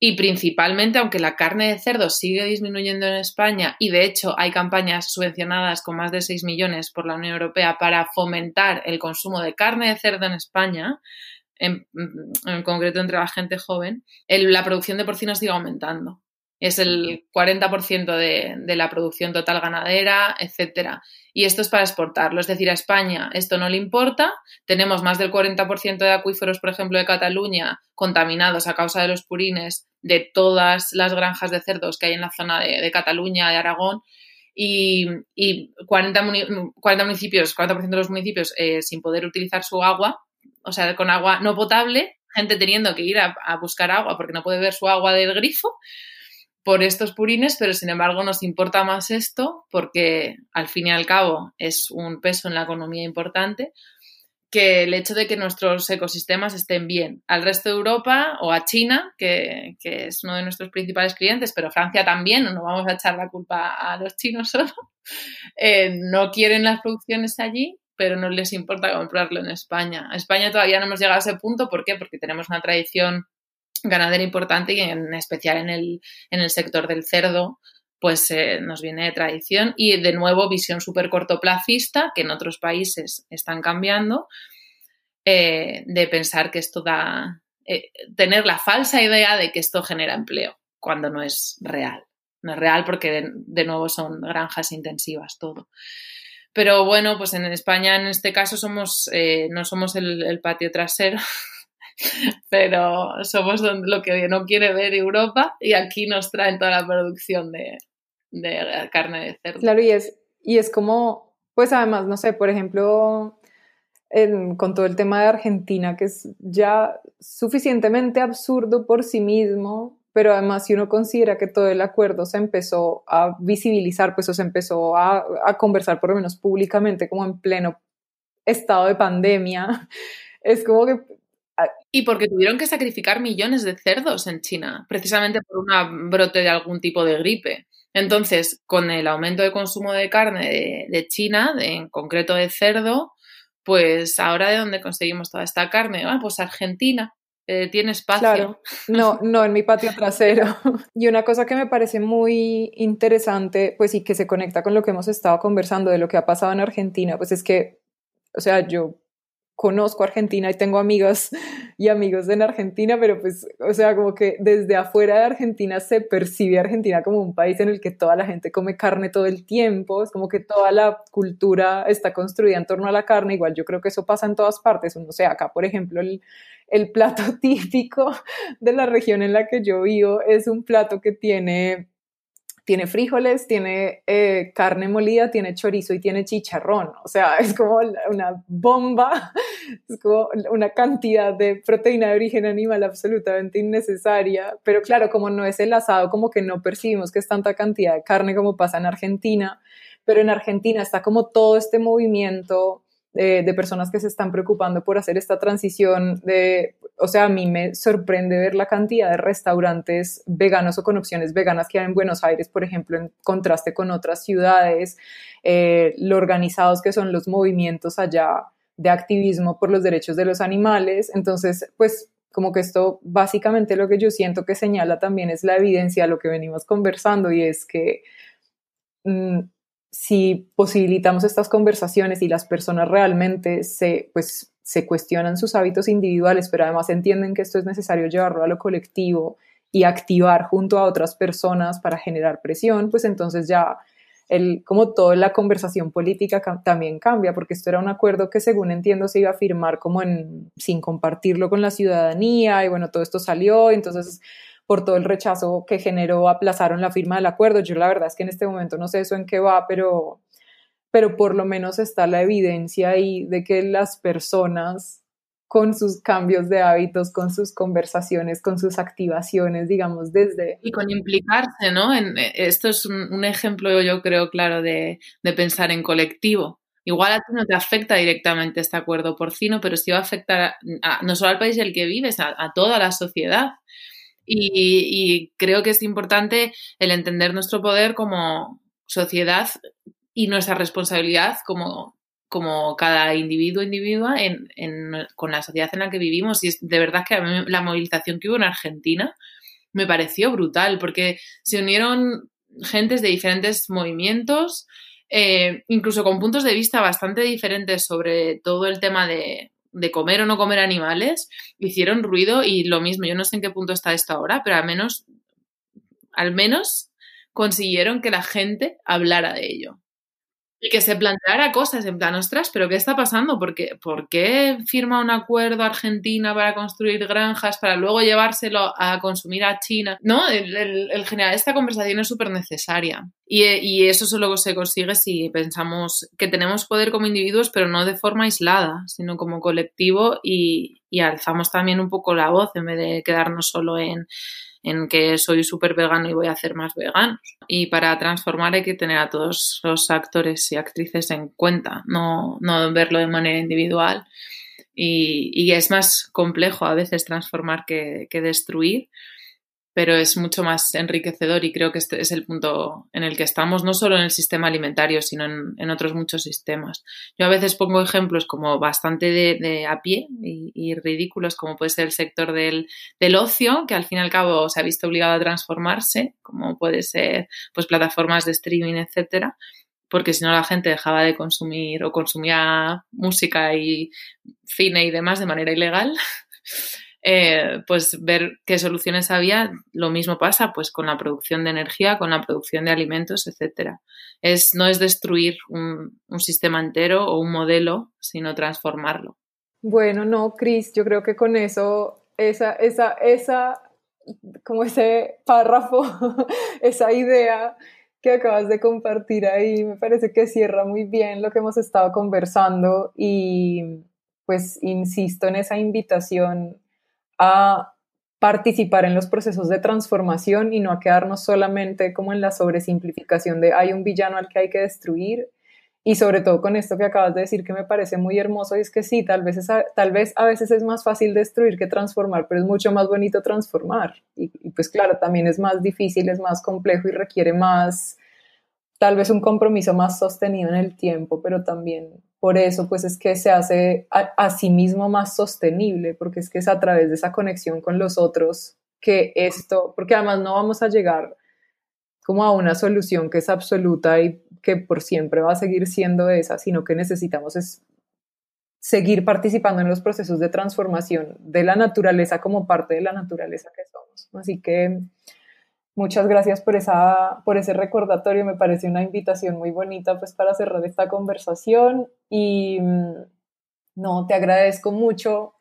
Y principalmente, aunque la carne de cerdo sigue disminuyendo en España, y de hecho hay campañas subvencionadas con más de 6 millones por la Unión Europea para fomentar el consumo de carne de cerdo en España, en, concreto entre la gente joven, la producción de porcinos sigue aumentando es el 40% de, de, la producción total ganadera, etcétera. Y esto es para exportarlo, es decir, a España esto no le importa. Tenemos más del 40% de acuíferos, por ejemplo, de Cataluña contaminados a causa de los purines de todas las granjas de cerdos que hay en la zona de, Cataluña, de Aragón. Y, y 40, municipios, 40% de los municipios eh, sin poder utilizar su agua, o sea, con agua no potable, gente teniendo que ir a, buscar agua porque no puede ver su agua del grifo por estos purines, pero sin embargo nos importa más esto porque al fin y al cabo es un peso en la economía importante que el hecho de que nuestros ecosistemas estén bien. Al resto de Europa o a China, que, es uno de nuestros principales clientes, pero Francia también, no vamos a echar la culpa a los chinos solo, eh, no quieren las producciones allí, pero no les importa comprarlo en España. A España todavía no hemos llegado a ese punto, ¿por qué? Porque tenemos una tradición ganadera importante y en especial en el, en el sector del cerdo, pues eh, nos viene de tradición y de nuevo visión súper cortoplacista que en otros países están cambiando, eh, de pensar que esto da, eh, tener la falsa idea de que esto genera empleo, cuando no es real. No es real porque de nuevo son granjas intensivas todo. Pero bueno, pues en España en este caso somos, no somos el, patio trasero, pero somos lo que no quiere ver Europa y aquí nos traen toda la producción de, carne de cerdo. Claro, y es, y es como, pues además, no sé, por ejemplo, con todo el tema de Argentina, que es ya suficientemente absurdo por sí mismo, pero además si uno considera que todo el acuerdo se empezó a visibilizar, pues o se empezó a, conversar por lo menos públicamente como en pleno estado de pandemia, es como que... Y porque tuvieron que sacrificar millones de cerdos en China, precisamente por un brote de algún tipo de gripe. Entonces, con el aumento de consumo de carne de, China, en concreto de cerdo, pues ahora de dónde conseguimos toda esta carne? Ah, pues Argentina. Eh, tiene espacio. Claro, no, no en mi patio trasero. Y una cosa que me parece muy interesante, pues y que se conecta con lo que hemos estado conversando de lo que ha pasado en Argentina, pues es que, o sea, yo conozco Argentina y tengo amigas y amigos en Argentina, pero pues, o sea, como que desde afuera de Argentina se percibe Argentina como un país en el que toda la gente come carne todo el tiempo, es como que toda la cultura está construida en torno a la carne, igual yo creo que eso pasa en todas partes, o sea, acá por ejemplo el plato típico de la región en la que yo vivo es un plato que tiene, tiene frijoles, tiene eh, carne molida, tiene chorizo y tiene chicharrón. O sea, es como una bomba, es como una cantidad de proteína de origen animal absolutamente innecesaria. Pero claro, como no es el asado, como que no percibimos que es tanta cantidad de carne como pasa en Argentina. Pero en Argentina está como todo este movimiento de, personas que se están preocupando por hacer esta transición de, o sea, a mí me sorprende ver la cantidad de restaurantes veganos o con opciones veganas que hay en Buenos Aires, por ejemplo, en contraste con otras ciudades, eh, lo organizados que son los movimientos allá de activismo por los derechos de los animales. Entonces, pues como que esto básicamente lo que yo siento que señala también es la evidencia de lo que venimos conversando y es que mm, si posibilitamos estas conversaciones y las personas realmente se, pues, se cuestionan sus hábitos individuales, pero además entienden que esto es necesario llevarlo a lo colectivo y activar junto a otras personas para generar presión, pues entonces ya el, como toda la conversación política también cambia, porque esto era un acuerdo que según entiendo se iba a firmar como en, sin compartirlo con la ciudadanía y bueno, todo esto salió, entonces por todo el rechazo que generó, aplazaron la firma del acuerdo. Yo la verdad es que en este momento no sé eso en qué va, pero, pero por lo menos está la evidencia ahí de que las personas con sus cambios de hábitos, con sus conversaciones, con sus activaciones, digamos, desde... Y con implicarse, ¿no? En, eh, esto es un, ejemplo, yo creo, claro, de, pensar en colectivo. Igual a ti no te afecta directamente este acuerdo porcino, pero sí va a afectar no solo al país en el que vives, a toda la sociedad. Y, creo que es importante el entender nuestro poder como sociedad y nuestra responsabilidad como, como cada individuo individua en, con la sociedad en la que vivimos. Y es de verdad que la movilización que hubo en Argentina me pareció brutal porque se unieron gentes de diferentes movimientos, eh, incluso con puntos de vista bastante diferentes sobre todo el tema de, de comer o no comer animales, hicieron ruido y lo mismo, yo no sé en qué punto está esto ahora, pero al menos, al menos consiguieron que la gente hablara de ello. Y que se planteara cosas en plan, ostras, pero ¿qué está pasando? ¿Por qué, ¿Por qué firma un acuerdo Argentina para construir granjas para luego llevárselo a consumir a China? No, el, el, generar esta conversación es súper necesaria. Y, y, eso solo se consigue si pensamos que tenemos poder como individuos, pero no de forma aislada, sino como colectivo y, y alzamos también un poco la voz en vez de quedarnos solo en en que soy súper vegano y voy a hacer más veganos. Y para transformar hay que tener a todos los actores y actrices en cuenta, no, no verlo de manera individual. Y, y, es más complejo a veces transformar que, que destruir pero es mucho más enriquecedor y creo que este es el punto en el que estamos, no solo en el sistema alimentario, sino en, otros muchos sistemas. Yo a veces pongo ejemplos como bastante de, a pie y, ridículos, como puede ser el sector del, ocio, que al fin y al cabo se ha visto obligado a transformarse, como puede ser pues plataformas de streaming, etcétera, porque si no la gente dejaba de consumir o consumía música y cine y demás de manera ilegal. Eh, pues ver qué soluciones había. Lo mismo pasa pues con la producción de energía, con la producción de alimentos, etcétera. Es, no es destruir un, sistema entero o un modelo, sino transformarlo. Bueno, no, Cris, yo creo que con eso, esa, esa, esa, como ese párrafo, esa idea que acabas de compartir ahí, me parece que cierra muy bien lo que hemos estado conversando y pues insisto en esa invitación a participar en los procesos de transformación y no a quedarnos solamente como en la sobresimplificación de hay un villano al que hay que destruir. Y sobre todo con esto que acabas de decir que me parece muy hermoso, y es que sí, tal vez, tal vez a veces es más fácil destruir que transformar, pero es mucho más bonito transformar. Y pues claro, también es más difícil, es más complejo y requiere más, tal vez un compromiso más sostenido en el tiempo, pero también por eso, pues es que se hace a, sí mismo más sostenible, porque es que es a través de esa conexión con los otros que esto, porque además no vamos a llegar como a una solución que es absoluta y que por siempre va a seguir siendo esa, sino que necesitamos es seguir participando en los procesos de transformación de la naturaleza como parte de la naturaleza que somos. Así que Muchas gracias por, esa, por ese recordatorio, me parece una invitación muy bonita pues para cerrar esta conversación y mm, no, te agradezco mucho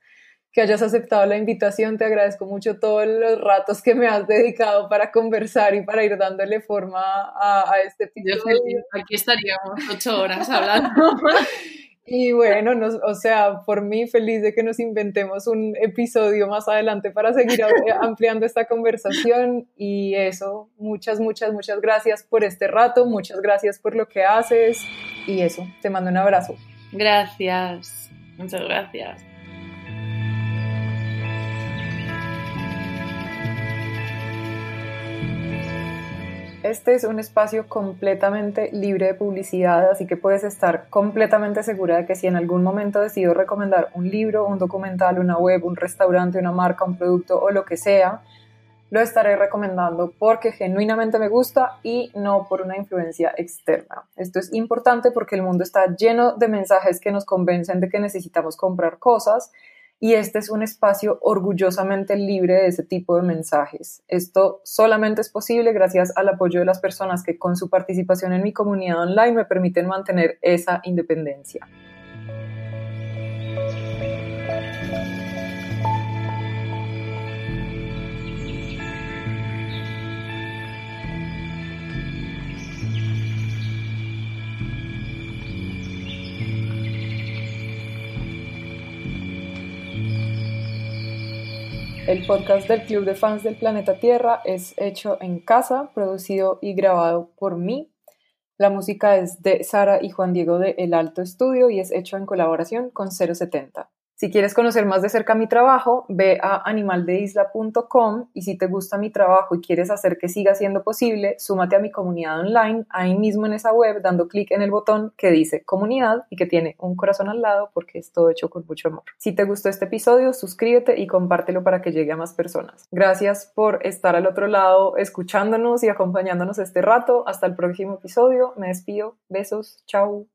que hayas aceptado la invitación, te agradezco mucho todos los ratos que me has dedicado para conversar y para ir dándole forma a, a este episodio. Aquí estaríamos ocho horas hablando. Y bueno, o sea, por mí feliz de que nos inventemos un episodio más adelante para seguir ampliando esta conversación y eso, muchas, muchas, muchas gracias por este rato, muchas gracias por lo que haces y eso, te mando un abrazo. Gracias, muchas gracias. Este es un espacio completamente libre de publicidad, así que puedes estar completamente segura de que si en algún momento decido recomendar un libro, un documental, una web, un restaurante, una marca, un producto o lo que sea, lo estaré recomendando porque genuinamente me gusta y no por una influencia externa. Esto es importante porque el mundo está lleno de mensajes que nos convencen de que necesitamos comprar cosas y este es un espacio orgullosamente libre de ese tipo de mensajes. Esto solamente es posible gracias al apoyo de las personas que con su participación en mi comunidad online me permiten mantener esa independencia. El podcast del Club de Fans del Planeta Tierra es hecho en casa, producido y grabado por mí. La música es de Sara y Juan Diego de El Alto Estudio y es hecho en colaboración con 070. Si quieres conocer más de cerca mi trabajo, ve a animaldeisla.com y si te gusta mi trabajo y quieres hacer que siga siendo posible, súmate a mi comunidad online ahí mismo en esa web dando clic en el botón que dice comunidad y que tiene un corazón al lado porque es todo hecho con mucho amor. Si te gustó este episodio, suscríbete y compártelo para que llegue a más personas. Gracias por estar al otro lado escuchándonos y acompañándonos este rato. Hasta el próximo episodio. Me despido. Besos. Chao.